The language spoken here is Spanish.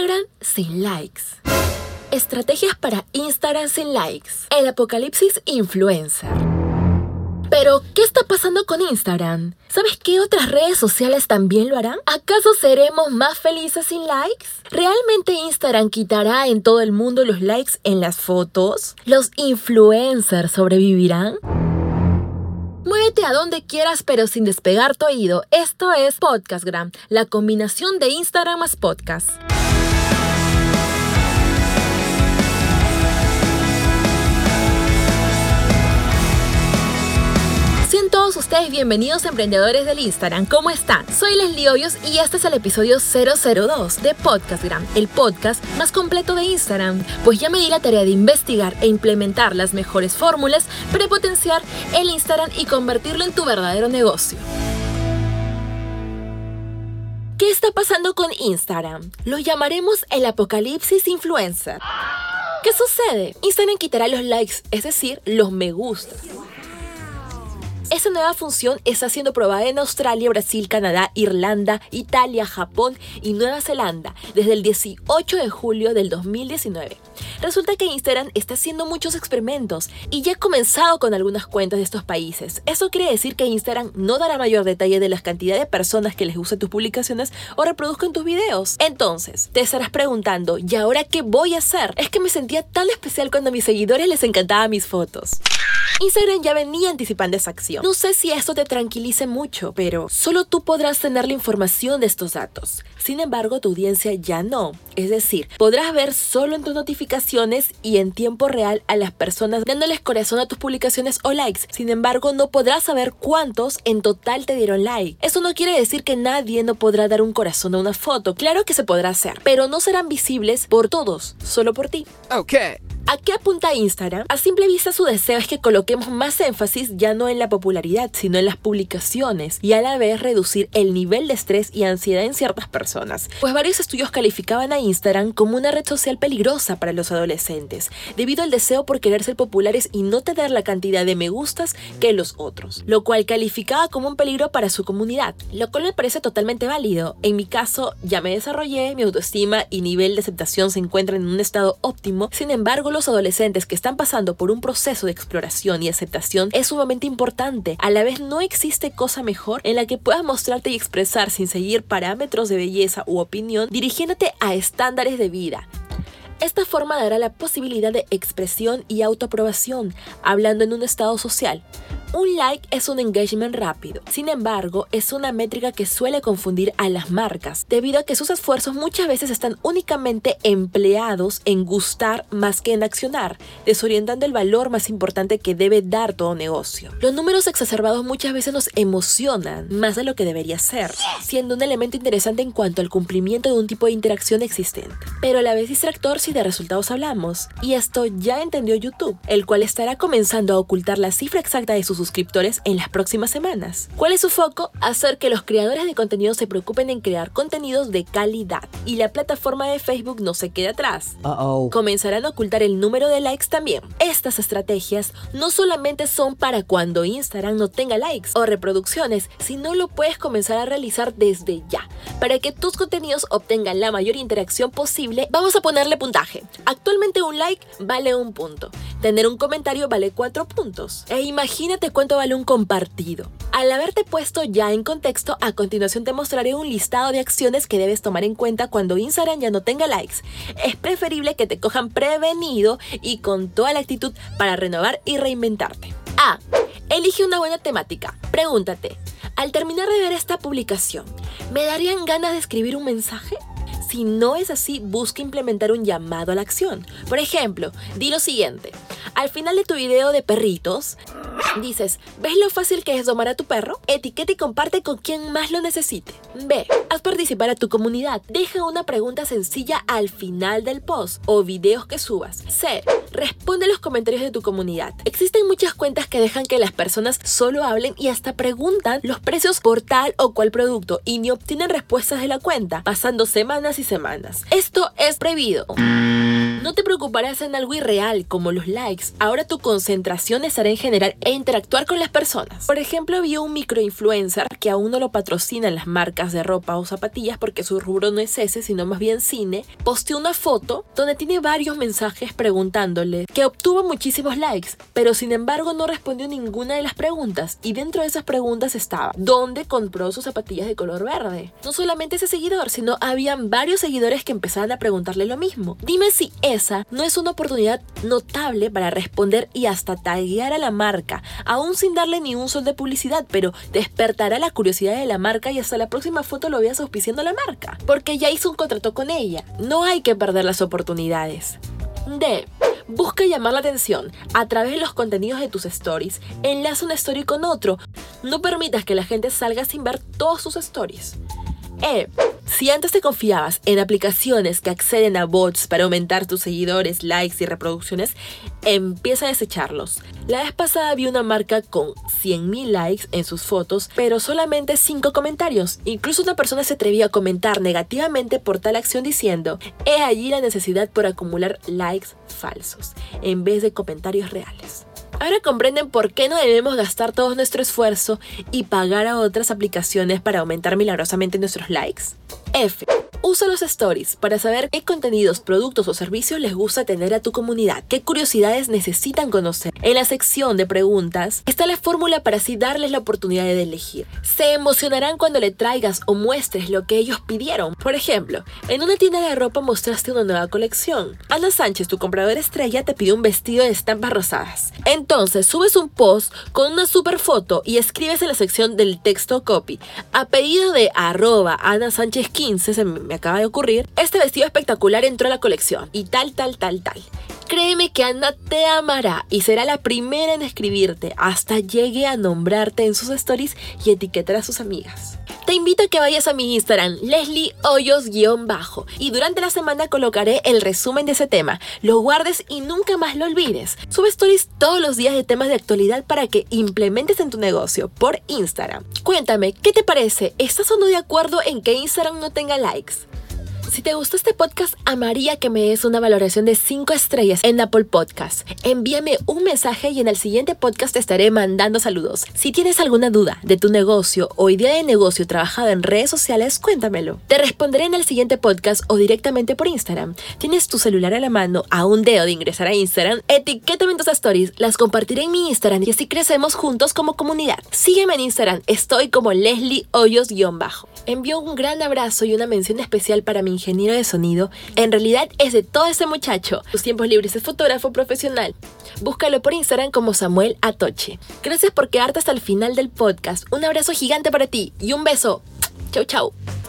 Instagram sin likes. Estrategias para Instagram sin likes. El apocalipsis influencer. Pero, ¿qué está pasando con Instagram? ¿Sabes qué otras redes sociales también lo harán? ¿Acaso seremos más felices sin likes? ¿Realmente Instagram quitará en todo el mundo los likes en las fotos? ¿Los influencers sobrevivirán? Muévete a donde quieras pero sin despegar tu oído. Esto es Podcastgram, la combinación de Instagram más podcast. Ustedes bienvenidos emprendedores del Instagram. ¿Cómo están? Soy Leslie Hoyos y este es el episodio 002 de Podcastgram, el podcast más completo de Instagram. Pues ya me di la tarea de investigar e implementar las mejores fórmulas para potenciar el Instagram y convertirlo en tu verdadero negocio. ¿Qué está pasando con Instagram? Lo llamaremos el apocalipsis influencer. ¿Qué sucede? Instagram quitará los likes, es decir, los me gusta esta nueva función está siendo probada en Australia, Brasil, Canadá, Irlanda, Italia, Japón y Nueva Zelanda desde el 18 de julio del 2019. Resulta que Instagram está haciendo muchos experimentos y ya ha comenzado con algunas cuentas de estos países. Eso quiere decir que Instagram no dará mayor detalle de las cantidades de personas que les gustan tus publicaciones o reproduzcan tus videos. Entonces, te estarás preguntando, ¿y ahora qué voy a hacer? Es que me sentía tan especial cuando a mis seguidores les encantaban mis fotos. Instagram ya venía anticipando esa acción. No sé si esto te tranquilice mucho, pero solo tú podrás tener la información de estos datos. Sin embargo, tu audiencia ya no. Es decir, podrás ver solo en tus notificaciones y en tiempo real a las personas dándoles corazón a tus publicaciones o likes. Sin embargo, no podrás saber cuántos en total te dieron like. Eso no quiere decir que nadie no podrá dar un corazón a una foto. Claro que se podrá hacer, pero no serán visibles por todos, solo por ti. Ok. ¿A qué apunta Instagram? A simple vista su deseo es que coloquemos más énfasis ya no en la popularidad, sino en las publicaciones y a la vez reducir el nivel de estrés y ansiedad en ciertas personas. Pues varios estudios calificaban a Instagram como una red social peligrosa para los adolescentes, debido al deseo por querer ser populares y no tener la cantidad de me gustas que los otros, lo cual calificaba como un peligro para su comunidad, lo cual me parece totalmente válido. En mi caso, ya me desarrollé, mi autoestima y nivel de aceptación se encuentran en un estado óptimo, sin embargo, adolescentes que están pasando por un proceso de exploración y aceptación es sumamente importante. A la vez no existe cosa mejor en la que puedas mostrarte y expresar sin seguir parámetros de belleza u opinión, dirigiéndote a estándares de vida. Esta forma dará la posibilidad de expresión y autoaprobación, hablando en un estado social. Un like es un engagement rápido, sin embargo, es una métrica que suele confundir a las marcas, debido a que sus esfuerzos muchas veces están únicamente empleados en gustar más que en accionar, desorientando el valor más importante que debe dar todo negocio. Los números exacerbados muchas veces nos emocionan más de lo que debería ser, siendo un elemento interesante en cuanto al cumplimiento de un tipo de interacción existente, pero a la vez distractor si de resultados hablamos, y esto ya entendió YouTube, el cual estará comenzando a ocultar la cifra exacta de sus suscriptores en las próximas semanas. ¿Cuál es su foco? Hacer que los creadores de contenido se preocupen en crear contenidos de calidad y la plataforma de Facebook no se quede atrás. Comenzarán a ocultar el número de likes también. Estas estrategias no solamente son para cuando Instagram no tenga likes o reproducciones, sino lo puedes comenzar a realizar desde ya. Para que tus contenidos obtengan la mayor interacción posible, vamos a ponerle puntaje. Actualmente un like vale un punto. Tener un comentario vale cuatro puntos. E imagínate cuánto vale un compartido. Al haberte puesto ya en contexto, a continuación te mostraré un listado de acciones que debes tomar en cuenta cuando Instagram ya no tenga likes. Es preferible que te cojan prevenido y con toda la actitud para renovar y reinventarte. A. Elige una buena temática. Pregúntate, al terminar de ver esta publicación, ¿me darían ganas de escribir un mensaje? Si no es así, busca implementar un llamado a la acción. Por ejemplo, di lo siguiente. Al final de tu video de perritos, dices, ¿ves lo fácil que es domar a tu perro? Etiqueta y comparte con quien más lo necesite. B. Haz participar a tu comunidad. Deja una pregunta sencilla al final del post o videos que subas. C. Responde los comentarios de tu comunidad. Existen muchas cuentas que dejan que las personas solo hablen y hasta preguntan los precios por tal o cual producto y ni obtienen respuestas de la cuenta, pasando semanas y semanas. Esto es prohibido. No te preocuparás en algo irreal como los likes ahora tu concentración estará en generar e interactuar con las personas. Por ejemplo, vi un microinfluencer que aún no lo patrocinan las marcas de ropa o zapatillas porque su rubro no es ese, sino más bien cine, posteó una foto donde tiene varios mensajes preguntándole, que obtuvo muchísimos likes, pero sin embargo no respondió ninguna de las preguntas y dentro de esas preguntas estaba, ¿dónde compró sus zapatillas de color verde? No solamente ese seguidor, sino habían varios seguidores que empezaban a preguntarle lo mismo. Dime si esa no es una oportunidad notable para responder y hasta taguear a la marca, aún sin darle ni un sol de publicidad, pero despertará la curiosidad de la marca y hasta la próxima foto lo veas auspiciando la marca, porque ya hizo un contrato con ella. No hay que perder las oportunidades. D. Busca llamar la atención a través de los contenidos de tus stories. Enlaza una story con otro. No permitas que la gente salga sin ver todos sus stories. E. Si antes te confiabas en aplicaciones que acceden a bots para aumentar tus seguidores, likes y reproducciones, empieza a desecharlos. La vez pasada vi una marca con 100.000 likes en sus fotos, pero solamente 5 comentarios. Incluso una persona se atrevió a comentar negativamente por tal acción diciendo, he allí la necesidad por acumular likes falsos, en vez de comentarios reales. Ahora comprenden por qué no debemos gastar todo nuestro esfuerzo y pagar a otras aplicaciones para aumentar milagrosamente nuestros likes. F. Usa los stories para saber qué contenidos, productos o servicios les gusta tener a tu comunidad, qué curiosidades necesitan conocer. En la sección de preguntas está la fórmula para así darles la oportunidad de elegir. Se emocionarán cuando le traigas o muestres lo que ellos pidieron. Por ejemplo, en una tienda de ropa mostraste una nueva colección. Ana Sánchez, tu compradora estrella, te pidió un vestido de estampas rosadas. Entonces subes un post con una super foto y escribes en la sección del texto copy. A pedido de arroba Ana Sánchez 15, se me acaba de ocurrir, este vestido espectacular entró a la colección y tal, tal, tal, tal. Créeme que Ana te amará y será la primera en escribirte hasta llegue a nombrarte en sus stories y etiquetar a sus amigas. Te invito a que vayas a mi Instagram, Leslie Hoyos-bajo, y durante la semana colocaré el resumen de ese tema. Lo guardes y nunca más lo olvides. Sube stories todos los días de temas de actualidad para que implementes en tu negocio por Instagram. Cuéntame, ¿qué te parece? ¿Estás o no de acuerdo en que Instagram no tenga likes? Si te gustó este podcast, amaría que me des una valoración de 5 estrellas en Apple Podcast. Envíame un mensaje y en el siguiente podcast te estaré mandando saludos. Si tienes alguna duda de tu negocio o idea de negocio trabajado en redes sociales, cuéntamelo. Te responderé en el siguiente podcast o directamente por Instagram. Tienes tu celular a la mano, a un dedo de ingresar a Instagram, etiquétame en tus stories, las compartiré en mi Instagram y así crecemos juntos como comunidad. Sígueme en Instagram, estoy como Leslie Hoyos-bajo. Envío un gran abrazo y una mención especial para mi ingeniero de sonido, en realidad es de todo ese muchacho. Sus tiempos libres es fotógrafo profesional. Búscalo por Instagram como Samuel Atoche. Gracias por quedarte hasta el final del podcast. Un abrazo gigante para ti y un beso. Chau, chau.